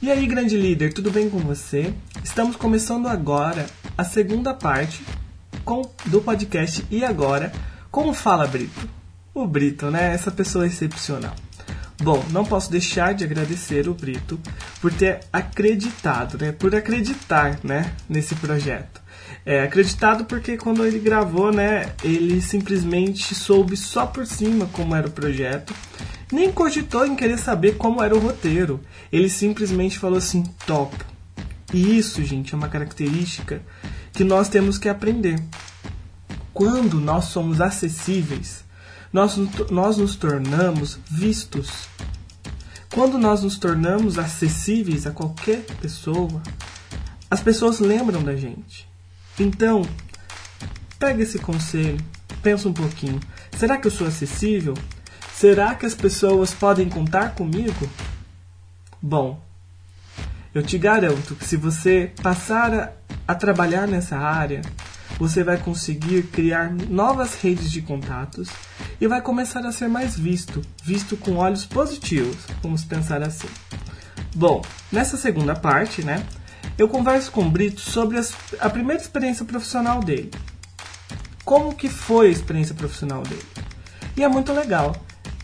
E aí, grande líder, tudo bem com você? Estamos começando agora a segunda parte com, do podcast E Agora? Como fala Brito? O Brito, né? Essa pessoa excepcional. Bom, não posso deixar de agradecer o Brito por ter acreditado, né? Por acreditar, né? Nesse projeto. É, acreditado porque quando ele gravou, né? Ele simplesmente soube só por cima como era o projeto nem cogitou em querer saber como era o roteiro. Ele simplesmente falou assim: top. E isso, gente, é uma característica que nós temos que aprender. Quando nós somos acessíveis, nós, nós nos tornamos vistos. Quando nós nos tornamos acessíveis a qualquer pessoa, as pessoas lembram da gente. Então, pega esse conselho, pensa um pouquinho. Será que eu sou acessível? Será que as pessoas podem contar comigo? Bom, eu te garanto que se você passar a, a, trabalhar nessa área, você vai conseguir criar novas redes de contatos e vai começar a ser mais visto, visto com olhos positivos, vamos pensar assim. Bom, nessa segunda parte, né, eu converso com o Brito sobre as, a primeira experiência profissional dele. Como que foi a experiência profissional dele? E é muito legal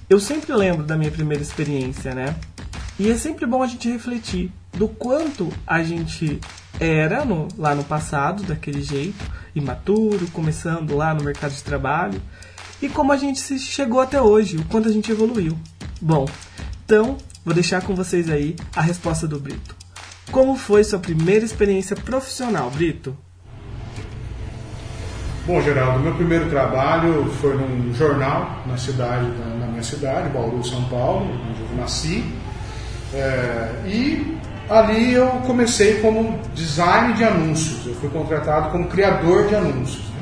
eu sempre lembro da minha primeira experiência, né? E é sempre bom a gente refletir do quanto a gente era no, lá no passado, daquele jeito, imaturo, começando lá no mercado de trabalho, e como a gente se chegou até hoje, o quanto a gente evoluiu. Bom, então vou deixar com vocês aí a resposta do Brito. Como foi sua primeira experiência profissional, Brito? Bom, Geraldo, meu primeiro trabalho foi num jornal na cidade, na minha cidade, Bauru, São Paulo, onde eu nasci. É, e ali eu comecei como design de anúncios. Eu fui contratado como criador de anúncios. Né?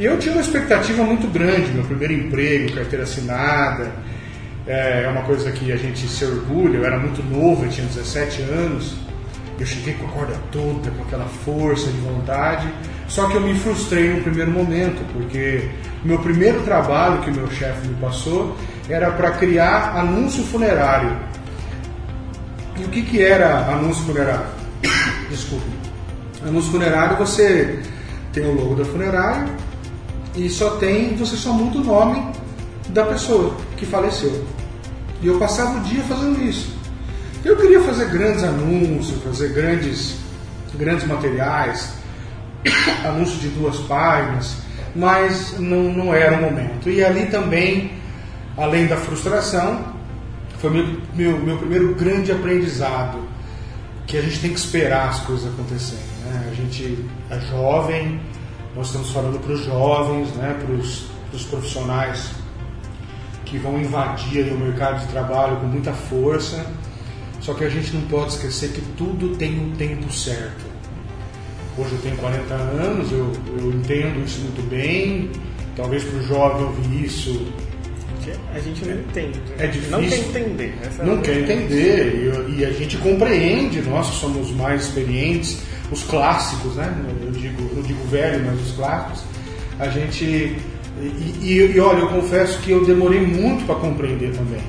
E eu tinha uma expectativa muito grande, meu primeiro emprego, carteira assinada. É, é uma coisa que a gente se orgulha. Eu era muito novo, eu tinha 17 anos. Eu cheguei com a corda toda, com aquela força de vontade. Só que eu me frustrei no primeiro momento, porque meu primeiro trabalho que meu chefe me passou era para criar anúncio funerário. E o que, que era anúncio funerário? Desculpe. Anúncio funerário você tem o logo da funerária e só tem, você só muda o nome da pessoa que faleceu. E eu passava o dia fazendo isso. Eu queria fazer grandes anúncios, fazer grandes, grandes materiais, anúncio de duas páginas, mas não, não era o momento. E ali também, além da frustração, foi meu, meu, meu primeiro grande aprendizado, que a gente tem que esperar as coisas acontecerem. Né? A gente é jovem, nós estamos falando para os jovens, né? para os profissionais que vão invadir o mercado de trabalho com muita força só que a gente não pode esquecer que tudo tem um tempo certo. Hoje eu tenho 40 anos, eu, eu entendo isso muito bem. Talvez para o jovem ouvir isso. A gente não entende. É difícil. Não quer entender. não quer entender. E, e, a gente compreende, nós somos mais experientes, os clássicos, né? Eu digo, eu digo velho, mas os clássicos. A gente. E, e, e olha, eu confesso que eu demorei muito para compreender também.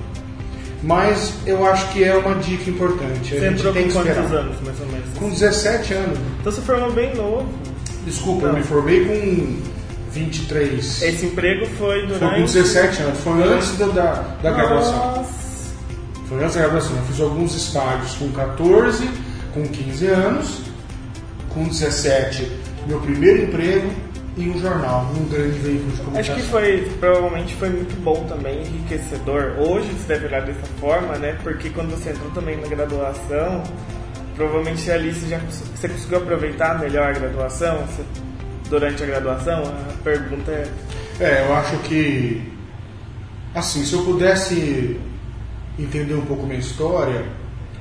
Mas eu acho que é uma dica importante. Você a gente entrou tem com quantos anos, mais ou menos? Com 17 anos. Então você formou bem novo. Desculpa, Não. eu me formei com 23. Esse emprego foi durante... Foi com 17 anos, foi antes da, da, da graduação. Foi antes da graduação. Eu fiz alguns estágios com 14, com 15 anos, com 17, meu primeiro emprego, em um jornal, num grande veículo de comunicação. Acho que foi, provavelmente foi muito bom também, enriquecedor. Hoje você deve olhar dessa forma, né? Porque quando você entrou também na graduação, provavelmente ali você já você conseguiu aproveitar melhor a graduação, você, durante a graduação? A pergunta é... É, eu acho que, assim, se eu pudesse entender um pouco minha história,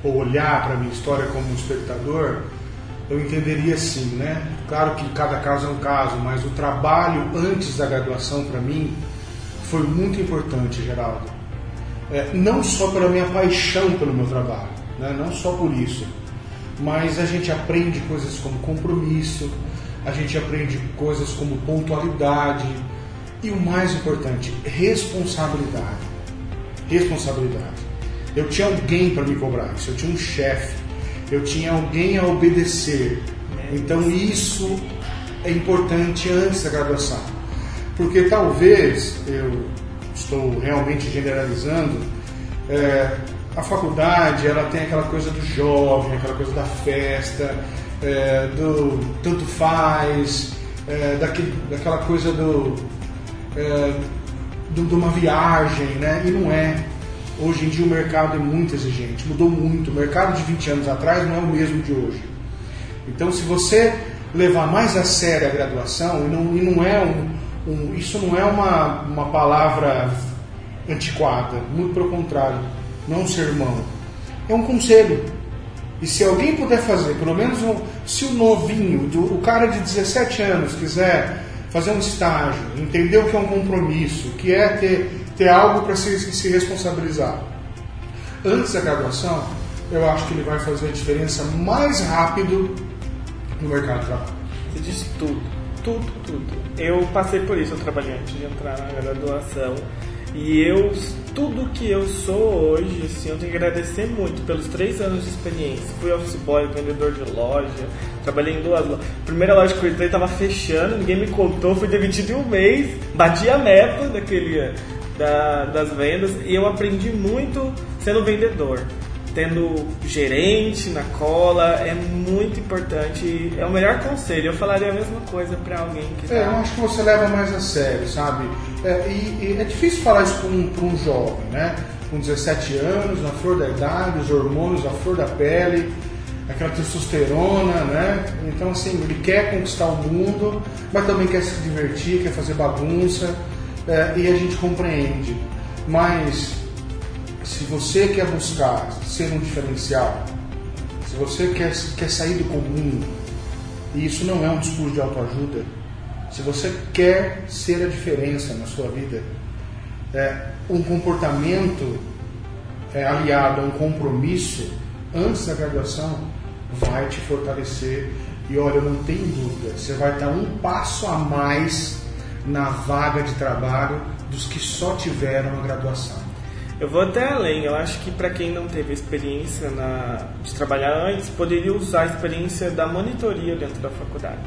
ou olhar para minha história como um espectador, eu entenderia assim, né? Claro que cada caso é um caso, mas o trabalho antes da graduação para mim foi muito importante, Geraldo. É, não só pela minha paixão pelo meu trabalho, né? não só por isso, mas a gente aprende coisas como compromisso, a gente aprende coisas como pontualidade e o mais importante, responsabilidade. Responsabilidade. Eu tinha alguém para me cobrar isso, eu tinha um chefe, eu tinha alguém a obedecer. Então isso é importante antes da graduação. Porque talvez, eu estou realmente generalizando, é, a faculdade ela tem aquela coisa do jovem, aquela coisa da festa, é, do tanto faz, é, daquela coisa do, é, do, de uma viagem, né? E não é. Hoje em dia o mercado é muito exigente, mudou muito. O mercado de 20 anos atrás não é o mesmo de hoje. Então, se você levar mais a sério a graduação, e não, e não é um, um, isso não é uma, uma palavra antiquada, muito pelo contrário, não é um sermão, é um conselho. E se alguém puder fazer, pelo menos um, se o novinho, o cara de 17 anos quiser fazer um estágio, entender o que é um compromisso, que é ter, ter algo para se, se responsabilizar, antes da graduação, eu acho que ele vai fazer a diferença mais rápido no mercado de trabalho. Você disse tudo, tudo, tudo. Eu passei por isso, eu trabalhei antes de entrar na graduação. E eu, tudo que eu sou hoje, assim, eu tenho que agradecer muito pelos três anos de experiência. Fui office boy, vendedor de loja, trabalhei em duas lojas. Primeira loja que eu entrei estava fechando, ninguém me contou, fui demitido em um mês, bati a meta daquele, da, das vendas e eu aprendi muito sendo vendedor tendo gerente na cola é muito importante. É o melhor conselho. Eu falaria a mesma coisa para alguém que. É, tá... eu acho que você leva mais a sério, sabe? É, e, e é difícil falar isso para um, um jovem, né? Com 17 anos, na flor da idade, os hormônios, a flor da pele, aquela testosterona, né? Então, assim, ele quer conquistar o mundo, mas também quer se divertir, quer fazer bagunça, é, e a gente compreende. Mas se você quer buscar ser um diferencial, se você quer, quer sair do comum, e isso não é um discurso de autoajuda, se você quer ser a diferença na sua vida, é, um comportamento é, aliado a um compromisso antes da graduação vai te fortalecer. E olha, não tem dúvida, você vai estar um passo a mais na vaga de trabalho dos que só tiveram a graduação. Eu vou até além, eu acho que para quem não teve experiência na, de trabalhar antes, poderia usar a experiência da monitoria dentro da faculdade.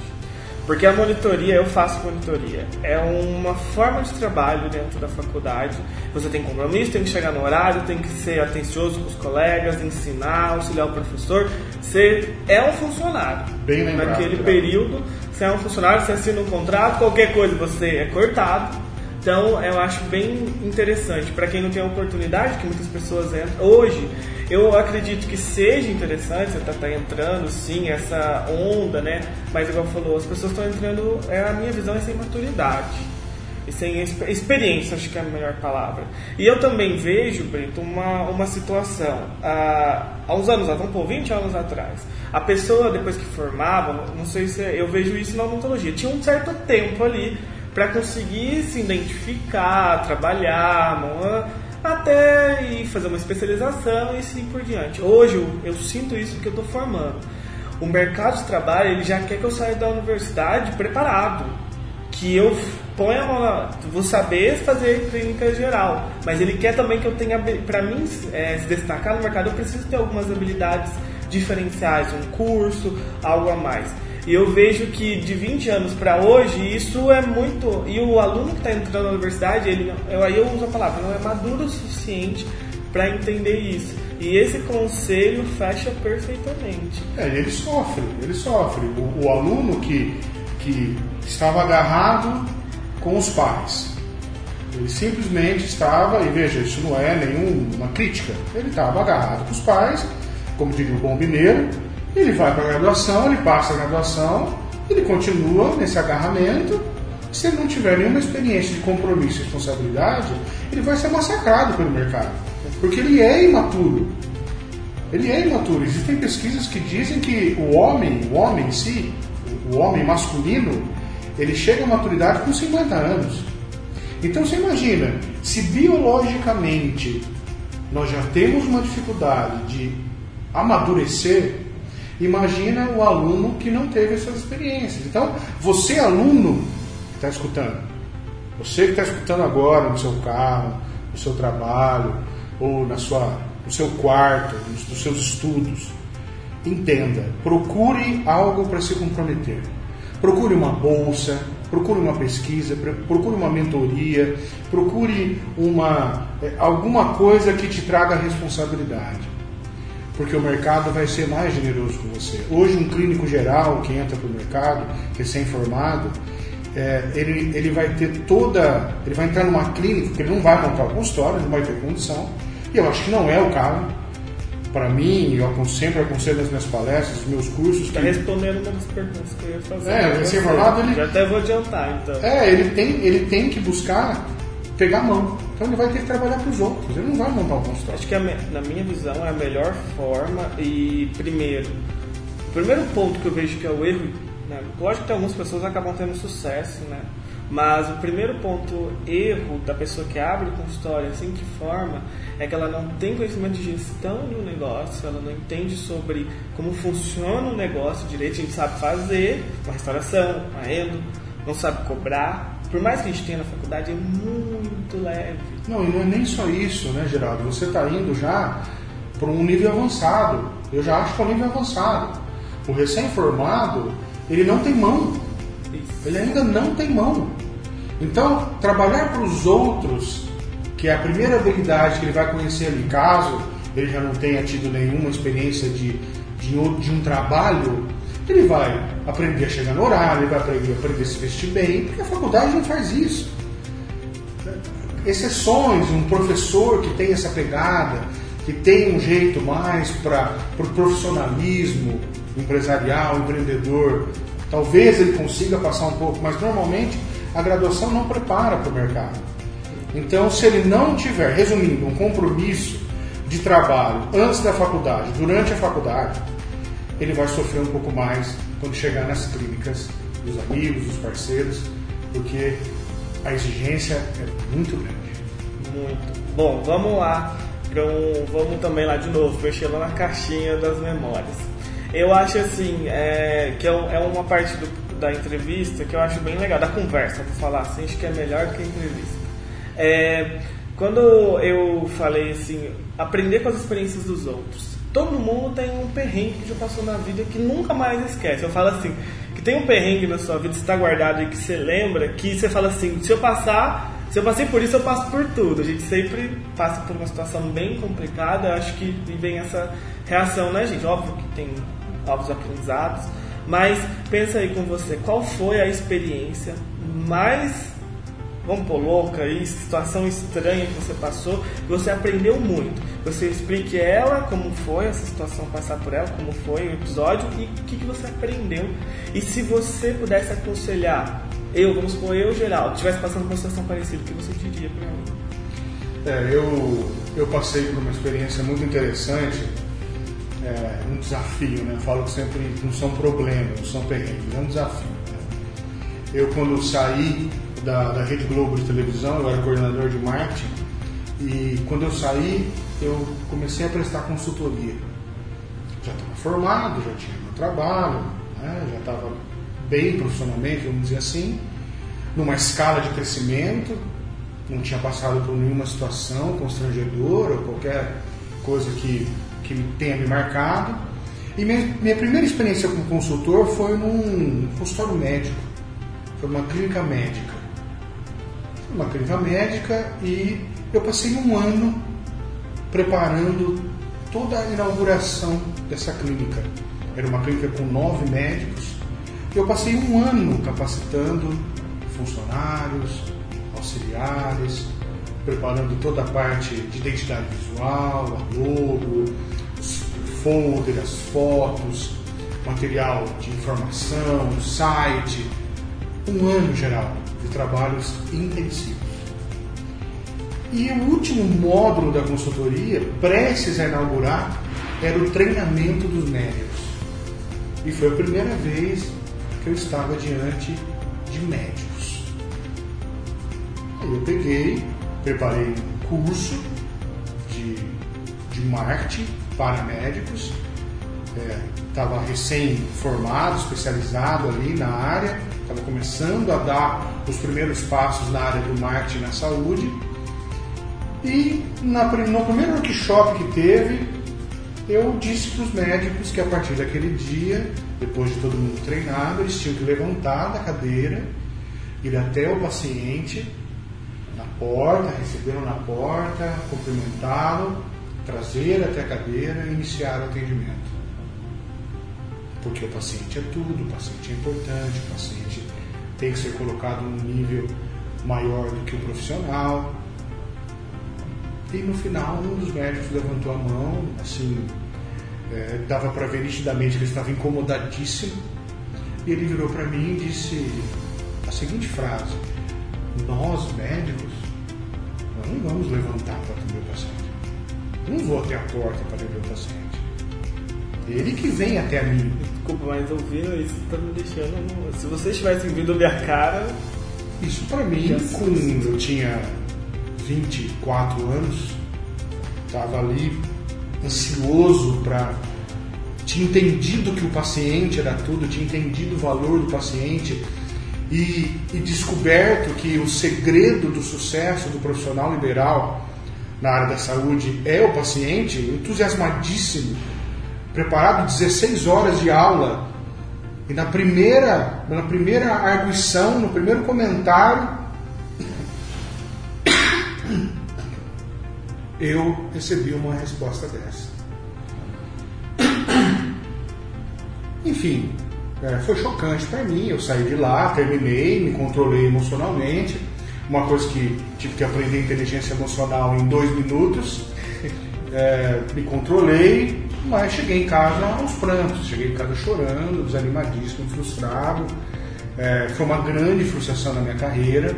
Porque a monitoria, eu faço monitoria, é uma forma de trabalho dentro da faculdade. Você tem compromisso, tem que chegar no horário, tem que ser atencioso com os colegas, ensinar, auxiliar o professor. Você é um funcionário. Bem lembrado. Naquele período, você é um funcionário, você assina um contrato, qualquer coisa você é cortado então eu acho bem interessante para quem não tem a oportunidade, que muitas pessoas entram. Hoje eu acredito que seja interessante, você tá, tá entrando sim, essa onda, né? Mas igual falou, as pessoas estão entrando, é a minha visão é sem maturidade. E sem experiência, acho que é a melhor palavra. E eu também vejo, Brito, uma, uma situação. Há, há uns anos atrás, um 20 anos atrás, a pessoa, depois que formava, não sei se eu vejo isso na odontologia, tinha um certo tempo ali para conseguir se identificar, trabalhar, até ir fazer uma especialização e assim por diante. Hoje eu, eu sinto isso porque eu estou formando. O mercado de trabalho ele já quer que eu saia da universidade preparado, que eu ponha a mão, vou saber fazer clínica geral, mas ele quer também que eu tenha, para mim é, se destacar no mercado, eu preciso ter algumas habilidades diferenciais, um curso, algo a mais. E eu vejo que de 20 anos para hoje, isso é muito. E o aluno que está entrando na universidade, ele, eu, aí eu uso a palavra, não é maduro o suficiente para entender isso. E esse conselho fecha perfeitamente. É, ele sofre, ele sofre. O, o aluno que, que estava agarrado com os pais. Ele simplesmente estava, e veja, isso não é nenhuma crítica, ele estava agarrado com os pais, como diria o bom mineiro, ele vai para a graduação, ele passa a graduação, ele continua nesse agarramento. Se ele não tiver nenhuma experiência de compromisso e responsabilidade, ele vai ser massacrado pelo mercado. Porque ele é imaturo. Ele é imaturo. Existem pesquisas que dizem que o homem, o homem em si, o homem masculino, ele chega à maturidade com 50 anos. Então você imagina, se biologicamente nós já temos uma dificuldade de amadurecer, Imagina o aluno que não teve essas experiências. Então, você, aluno que está escutando, você que está escutando agora no seu carro, no seu trabalho, ou na sua no seu quarto, nos seus estudos. Entenda, procure algo para se comprometer. Procure uma bolsa, procure uma pesquisa, procure uma mentoria, procure uma, é, alguma coisa que te traga responsabilidade. Porque o mercado vai ser mais generoso com você. Hoje, um clínico geral que entra para o mercado, recém-formado, é, ele, ele vai ter toda. Ele vai entrar numa clínica, que ele não vai montar o consultório, não vai ter condição. E eu acho que não é o caso para mim, eu sempre aconselho nas minhas palestras, nos meus cursos. Está que... respondendo uma das perguntas que eu ia fazer. É, recém-formado ele. Já até vou adiantar, então. É, ele tem, ele tem que buscar pegar a mão. Então ele vai ter que trabalhar para os outros, ele não vai montar um consultório. Acho que a, na minha visão é a melhor forma e primeiro, o primeiro ponto que eu vejo que é o erro, né? lógico que algumas pessoas acabam tendo sucesso, né? Mas o primeiro ponto erro da pessoa que abre o consultório, assim que forma, é que ela não tem conhecimento de gestão do negócio, ela não entende sobre como funciona o negócio direito, a gente sabe fazer uma restauração, uma endo, não sabe cobrar. Por mais que a gente tenha na faculdade, é muito leve. Não, e não é nem só isso, né, Geraldo? Você está indo já para um nível avançado. Eu já acho que é um nível avançado. O recém-formado, ele não tem mão. Ele ainda não tem mão. Então, trabalhar para os outros, que é a primeira habilidade que ele vai conhecer ali, caso ele já não tenha tido nenhuma experiência de, de, de um trabalho, ele vai aprender a chegar no horário, ele vai aprender, aprender a se vestir bem, porque a faculdade não faz isso. Exceções, um professor que tem essa pegada, que tem um jeito mais para o pro profissionalismo empresarial, empreendedor, talvez ele consiga passar um pouco, mas normalmente a graduação não prepara para o mercado. Então, se ele não tiver, resumindo, um compromisso de trabalho antes da faculdade, durante a faculdade, ele vai sofrer um pouco mais quando chegar nas clínicas dos amigos, dos parceiros, porque a exigência é muito grande. Muito. Bom, vamos lá. Um, vamos também lá de novo, mexer lá na caixinha das memórias. Eu acho assim, é, que é, é uma parte do, da entrevista que eu acho bem legal, da conversa, vou falar assim, acho que é melhor que a entrevista. É, quando eu falei assim, aprender com as experiências dos outros. Todo mundo tem um perrengue que já passou na vida que nunca mais esquece. Eu falo assim, que tem um perrengue na sua vida, está guardado e que você lembra, que você fala assim, se eu passar, se eu passei por isso, eu passo por tudo. A gente sempre passa por uma situação bem complicada, acho que vem essa reação, né, gente? Óbvio que tem novos aprendizados, mas pensa aí com você, qual foi a experiência mais, vamos pôr louca aí, situação estranha que você passou, você aprendeu muito. Você explique ela, como foi essa situação, passar por ela, como foi o episódio e o que, que você aprendeu. E se você pudesse aconselhar, eu, vamos supor, eu, Geraldo, estivesse passando por uma situação parecida, o que você diria para mim? É, eu, eu passei por uma experiência muito interessante é, um desafio, né? Eu falo que sempre não são problemas, não são perrengues, é um desafio. Né? Eu, quando saí da, da Rede Globo de televisão, eu era coordenador de marketing, e quando eu saí, eu comecei a prestar consultoria. Já estava formado, já tinha meu trabalho, né? já estava bem profissionalmente, vamos dizer assim, numa escala de crescimento, não tinha passado por nenhuma situação constrangedora ou qualquer coisa que que tenha me marcado. E minha, minha primeira experiência como consultor foi num consultório médico, foi uma clínica médica. Uma clínica médica e eu passei um ano preparando toda a inauguração dessa clínica. Era uma clínica com nove médicos. Eu passei um ano capacitando funcionários, auxiliares, preparando toda a parte de identidade visual, a logo, folder, as fotos, material de informação, site, um ano geral de trabalhos intensivos. E o último módulo da consultoria, prestes a inaugurar, era o treinamento dos médicos. E foi a primeira vez que eu estava diante de médicos. Aí eu peguei, preparei um curso de, de marketing para médicos, estava é, recém-formado, especializado ali na área, estava começando a dar os primeiros passos na área do marketing na saúde. E na, no primeiro workshop que teve, eu disse para os médicos que a partir daquele dia, depois de todo mundo treinado, eles tinham que levantar da cadeira, ir até o paciente na porta, recebê-lo na porta, cumprimentá-lo, trazer até a cadeira e iniciar o atendimento. Porque o paciente é tudo, o paciente é importante, o paciente tem que ser colocado num nível maior do que o profissional. E no final, um dos médicos levantou a mão, assim, é, dava para ver nitidamente que ele estava incomodadíssimo. E ele virou para mim e disse a seguinte frase: Nós, médicos, não vamos levantar para atender o paciente. Não vou até a porta para atender o paciente. Ele que vem até mim. Desculpa, mas ouvindo isso tá me deixando. Se vocês tivessem vindo a cara. Isso para mim, quando eu tinha 24 anos, estava ali ansioso para. Tinha entendido que o paciente era tudo, tinha entendido o valor do paciente e, e descoberto que o segredo do sucesso do profissional liberal na área da saúde é o paciente, entusiasmadíssimo, preparado 16 horas de aula. E na primeira, na primeira arguição, no primeiro comentário, eu recebi uma resposta dessa. Enfim, é, foi chocante para mim. Eu saí de lá, terminei, me controlei emocionalmente. Uma coisa que tive que aprender inteligência emocional em dois minutos. É, me controlei, mas cheguei em casa aos prantos. Cheguei em casa chorando, desanimadíssimo, frustrado. É, foi uma grande frustração na minha carreira.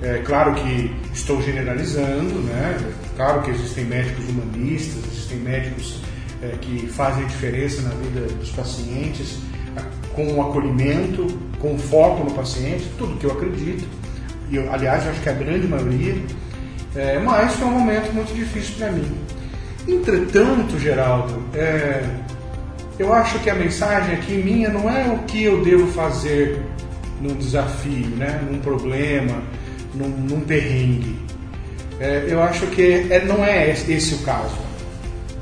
É, claro que estou generalizando, né? Claro que existem médicos humanistas, existem médicos é, que fazem diferença na vida dos pacientes, com o acolhimento, com foco no paciente, tudo que eu acredito. E eu, aliás, acho que a grande maioria. É, mas foi um momento muito difícil para mim. Entretanto, Geraldo, é, eu acho que a mensagem aqui minha não é o que eu devo fazer num desafio, né? num problema, num, num perrengue. É, eu acho que é, não é esse o caso.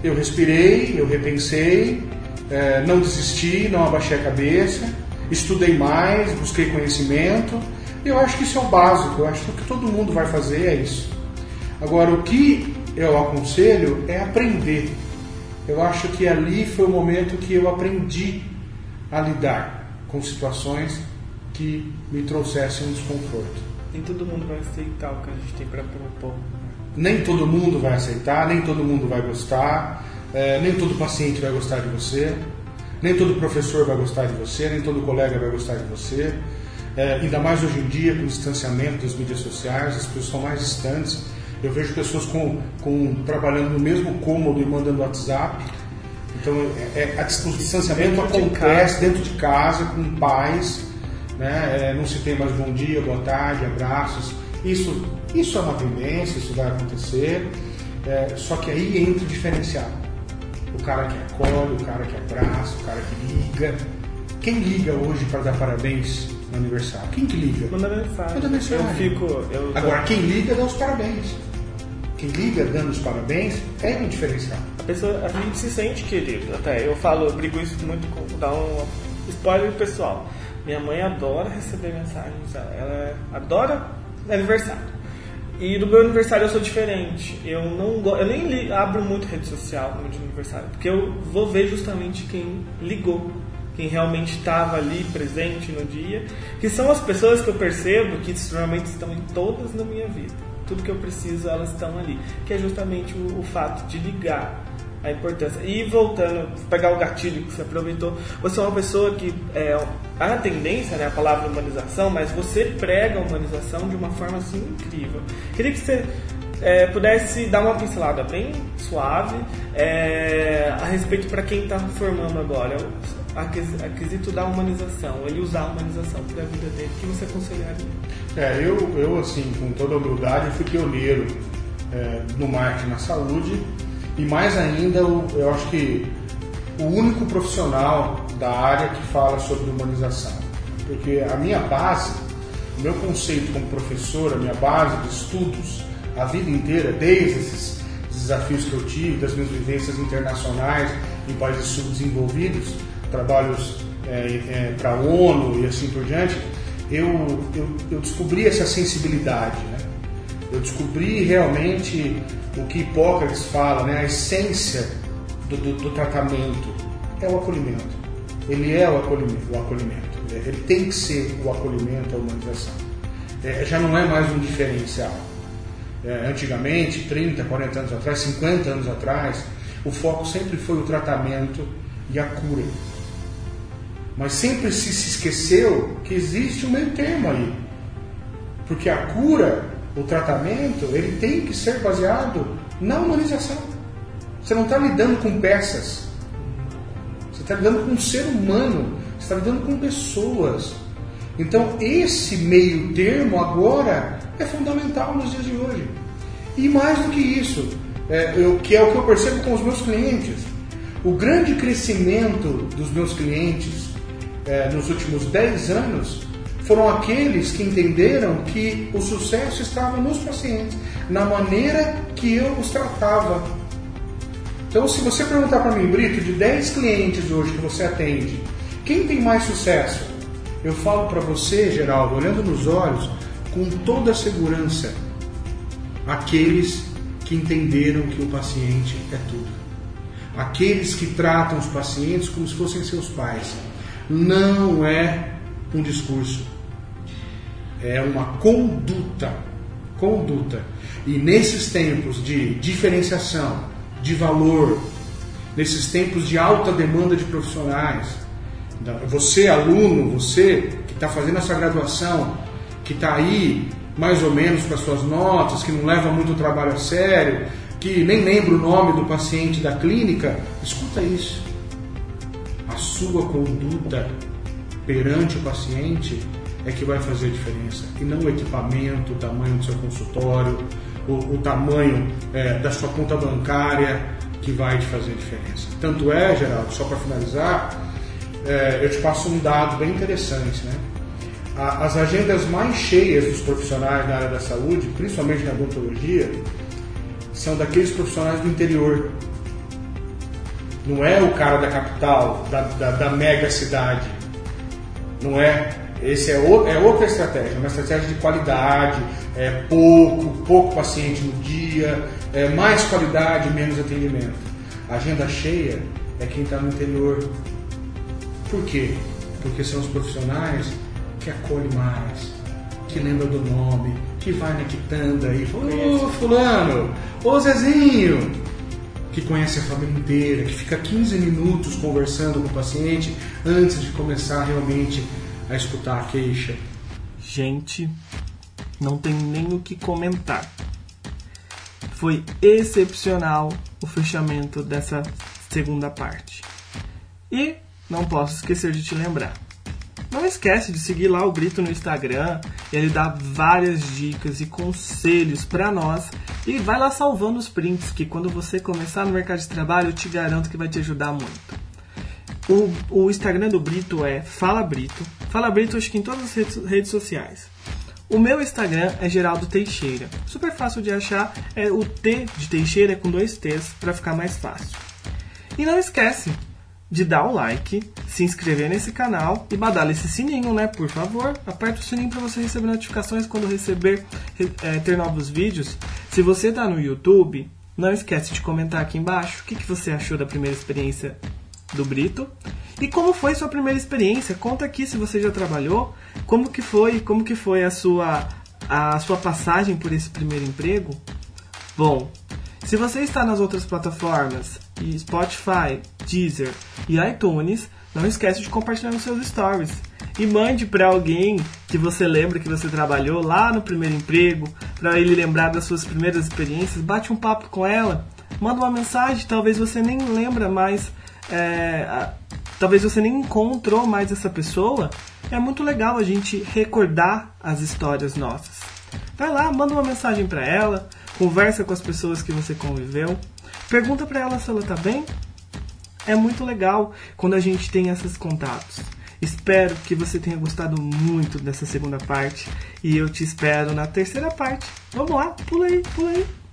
Eu respirei, eu repensei, é, não desisti, não abaixei a cabeça, estudei mais, busquei conhecimento. Eu acho que isso é o básico, eu acho que o que todo mundo vai fazer é isso. Agora, o que eu aconselho é aprender. Eu acho que ali foi o momento que eu aprendi a lidar com situações que me trouxessem um desconforto. Nem todo mundo vai aceitar o que a gente tem para propor. Nem todo mundo vai aceitar, nem todo mundo vai gostar, é, nem todo paciente vai gostar de você, nem todo professor vai gostar de você, nem todo colega vai gostar de você. É, ainda mais hoje em dia, com o distanciamento das mídias sociais, as pessoas estão mais distantes. Eu vejo pessoas com, com, trabalhando no mesmo cômodo e mandando WhatsApp. Então, é, é, o distanciamento dentro acontece de dentro de casa, com pais, né? É, não se tem mais bom dia, boa tarde, abraços. Isso, isso é uma tendência, isso vai acontecer. É, só que aí entra o diferencial. O cara que acolhe, o cara que abraça, o cara que liga. Quem liga hoje para dar parabéns no aniversário? Quem que liga? Manda mensagem. Manda mensagem. Eu fico. Eu Agora, quem liga dá os parabéns. Quem liga dando os parabéns é um diferencial. A pessoa, a gente se sente querido. Até eu falo, eu brigo isso muito com dar um spoiler pessoal. Minha mãe adora receber mensagens, ela adora aniversário. E do meu aniversário eu sou diferente. Eu não eu nem li, abro muito rede social no meu aniversário, porque eu vou ver justamente quem ligou, quem realmente estava ali presente no dia, que são as pessoas que eu percebo que normalmente estão em todas na minha vida. Tudo que eu preciso, elas estão ali, que é justamente o, o fato de ligar a importância. E voltando, pegar o gatilho que você aproveitou, você é uma pessoa que é a tendência, né, a palavra humanização, mas você prega a humanização de uma forma assim incrível. Queria que você é, pudesse dar uma pincelada bem suave é, a respeito para quem está formando agora a quesito da humanização, ele usar a humanização para a vida dele, o que você aconselharia? É, eu, eu assim, com toda humildade, fui pioneiro é, no marketing na saúde e mais ainda, eu, eu acho que o único profissional da área que fala sobre humanização. Porque a minha base, o meu conceito como professor, a minha base de estudos, a vida inteira, desde esses desafios que eu tive, das minhas vivências internacionais em países subdesenvolvidos, trabalhos é, é, para a ONU e assim por diante, eu, eu, eu descobri essa sensibilidade. Né? Eu descobri realmente o que Hipócrates fala, né? a essência do, do, do tratamento é o acolhimento. Ele é o acolhimento. O acolhimento. Ele tem que ser o acolhimento, a humanização. É, já não é mais um diferencial. É, antigamente, 30, 40 anos atrás, 50 anos atrás, o foco sempre foi o tratamento e a cura. Mas sempre se, esqueceu que existe um meio termo aí. Porque a cura, o tratamento, ele tem que ser baseado na humanização. Você não está lidando com peças. Você está lidando com um ser humano. Você está lidando com pessoas. Então, esse meio termo agora é fundamental nos dias de hoje. E mais do que isso, é, eu, que é o que eu percebo com os meus clientes. O grande crescimento dos meus clientes é, nos últimos 10 anos foram aqueles que entenderam que o sucesso estava nos pacientes, na maneira que eu os tratava. Então, se você perguntar para mim, Brito, de 10 clientes hoje que você atende, quem tem mais sucesso? Eu falo para você, Geraldo, olhando nos olhos, com toda a segurança, aqueles que entenderam que o paciente é tudo. Aqueles que tratam os pacientes como se fossem seus pais não é um discurso, é uma conduta. Conduta. E nesses tempos de diferenciação, de valor, nesses tempos de alta demanda de profissionais, você, aluno, você que está fazendo essa graduação, que está aí mais ou menos com as suas notas, que não leva muito o trabalho a sério, que nem lembra o nome do paciente da clínica, escuta isso a sua conduta perante o paciente é que vai fazer a diferença. E não o equipamento, o tamanho do seu consultório, o, o tamanho é, da sua conta bancária que vai te fazer a diferença. Tanto é, Geraldo, só para finalizar, é, eu te passo um dado bem interessante. Né? as agendas mais cheias dos profissionais na área da saúde, principalmente na odontologia, são daqueles profissionais do interior, não é o cara da capital, da, da, da mega cidade. Não é. Esse é, o, é outra estratégia, é uma estratégia de qualidade, é pouco, pouco paciente no dia, é mais qualidade, menos atendimento. Agenda cheia é quem está no interior. Por quê? Porque são os profissionais que acolhem mais, que lembram do nome, que vai na quitanda e fala, ô fulano, ô Zezinho, que conhece a família inteira, que fica 15 minutos conversando com o paciente antes de começar realmente a escutar a queixa. Gente, não tem nem o que comentar. Foi excepcional o fechamento dessa segunda parte. E não posso esquecer de te lembrar não esquece de seguir lá o Brito no Instagram, ele dá várias dicas e conselhos para nós e vai lá salvando os prints que quando você começar no mercado de trabalho eu te garanto que vai te ajudar muito. O, o Instagram do Brito é Fala Brito. Fala Brito acho que em todas as redes, redes sociais. O meu Instagram é Geraldo Teixeira. Super fácil de achar, é o T de Teixeira é com dois T's para ficar mais fácil. E não esquece, de dar o like, se inscrever nesse canal e badala esse sininho, né? Por favor, aperta o sininho para você receber notificações quando receber é, ter novos vídeos. Se você está no YouTube, não esquece de comentar aqui embaixo o que, que você achou da primeira experiência do Brito e como foi sua primeira experiência. Conta aqui se você já trabalhou, como que foi, como que foi a sua a sua passagem por esse primeiro emprego. Bom, se você está nas outras plataformas, Spotify, Deezer e iTunes, não esquece de compartilhar nos seus stories. E mande para alguém que você lembra que você trabalhou lá no primeiro emprego, para ele lembrar das suas primeiras experiências. Bate um papo com ela, manda uma mensagem, talvez você nem lembra mais, é, a, talvez você nem encontrou mais essa pessoa. É muito legal a gente recordar as histórias nossas. Vai lá, manda uma mensagem para ela, conversa com as pessoas que você conviveu, pergunta para ela se ela tá bem. É muito legal quando a gente tem esses contatos. Espero que você tenha gostado muito dessa segunda parte e eu te espero na terceira parte. Vamos lá, pula aí, pula aí.